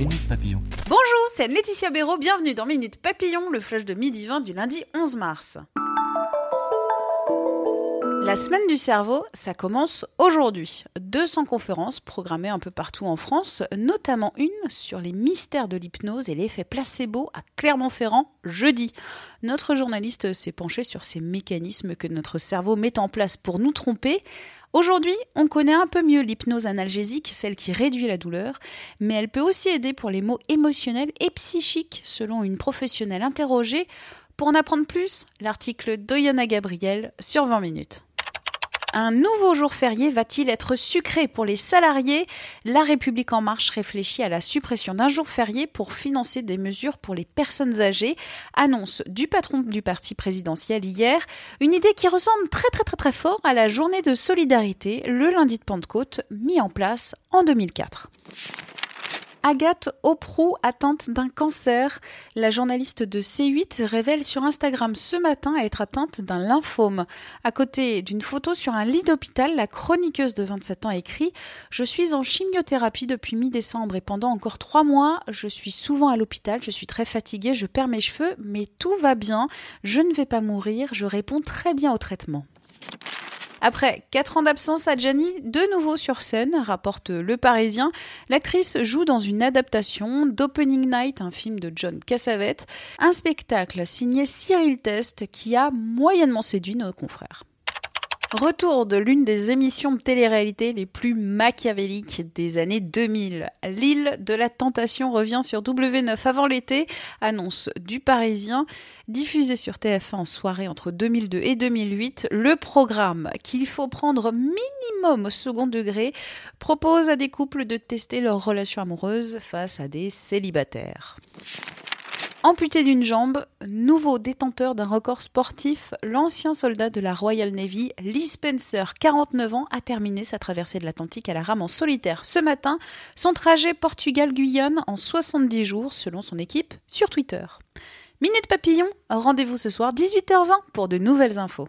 Minute Papillon. Bonjour, c'est Laetitia Béraud, bienvenue dans Minute Papillon, le flash de midi 20 du lundi 11 mars. La semaine du cerveau, ça commence aujourd'hui. 200 conférences programmées un peu partout en France, notamment une sur les mystères de l'hypnose et l'effet placebo à Clermont-Ferrand jeudi. Notre journaliste s'est penché sur ces mécanismes que notre cerveau met en place pour nous tromper. Aujourd'hui, on connaît un peu mieux l'hypnose analgésique, celle qui réduit la douleur, mais elle peut aussi aider pour les maux émotionnels et psychiques, selon une professionnelle interrogée. Pour en apprendre plus, l'article d'Oyana Gabriel sur 20 minutes. Un nouveau jour férié va-t-il être sucré pour les salariés? La République en marche réfléchit à la suppression d'un jour férié pour financer des mesures pour les personnes âgées. Annonce du patron du parti présidentiel hier, une idée qui ressemble très très très très fort à la journée de solidarité, le lundi de Pentecôte, mis en place en 2004. Agathe Oprou, atteinte d'un cancer. La journaliste de C8 révèle sur Instagram ce matin être atteinte d'un lymphome. À côté d'une photo sur un lit d'hôpital, la chroniqueuse de 27 ans écrit Je suis en chimiothérapie depuis mi-décembre et pendant encore trois mois, je suis souvent à l'hôpital, je suis très fatiguée, je perds mes cheveux, mais tout va bien, je ne vais pas mourir, je réponds très bien au traitement. Après 4 ans d'absence, Adjani, de nouveau sur scène, rapporte Le Parisien. L'actrice joue dans une adaptation d'Opening Night, un film de John Cassavetes, un spectacle signé Cyril Test qui a moyennement séduit nos confrères. Retour de l'une des émissions de télé-réalité les plus machiavéliques des années 2000. L'île de la tentation revient sur W9 avant l'été, annonce du Parisien. Diffusé sur TF1 en soirée entre 2002 et 2008, le programme qu'il faut prendre minimum au second degré propose à des couples de tester leur relation amoureuse face à des célibataires. Amputé d'une jambe, nouveau détenteur d'un record sportif, l'ancien soldat de la Royal Navy, Lee Spencer, 49 ans, a terminé sa traversée de l'Atlantique à la rame en solitaire ce matin, son trajet Portugal-Guyane en 70 jours selon son équipe sur Twitter. Minute Papillon, rendez-vous ce soir 18h20 pour de nouvelles infos.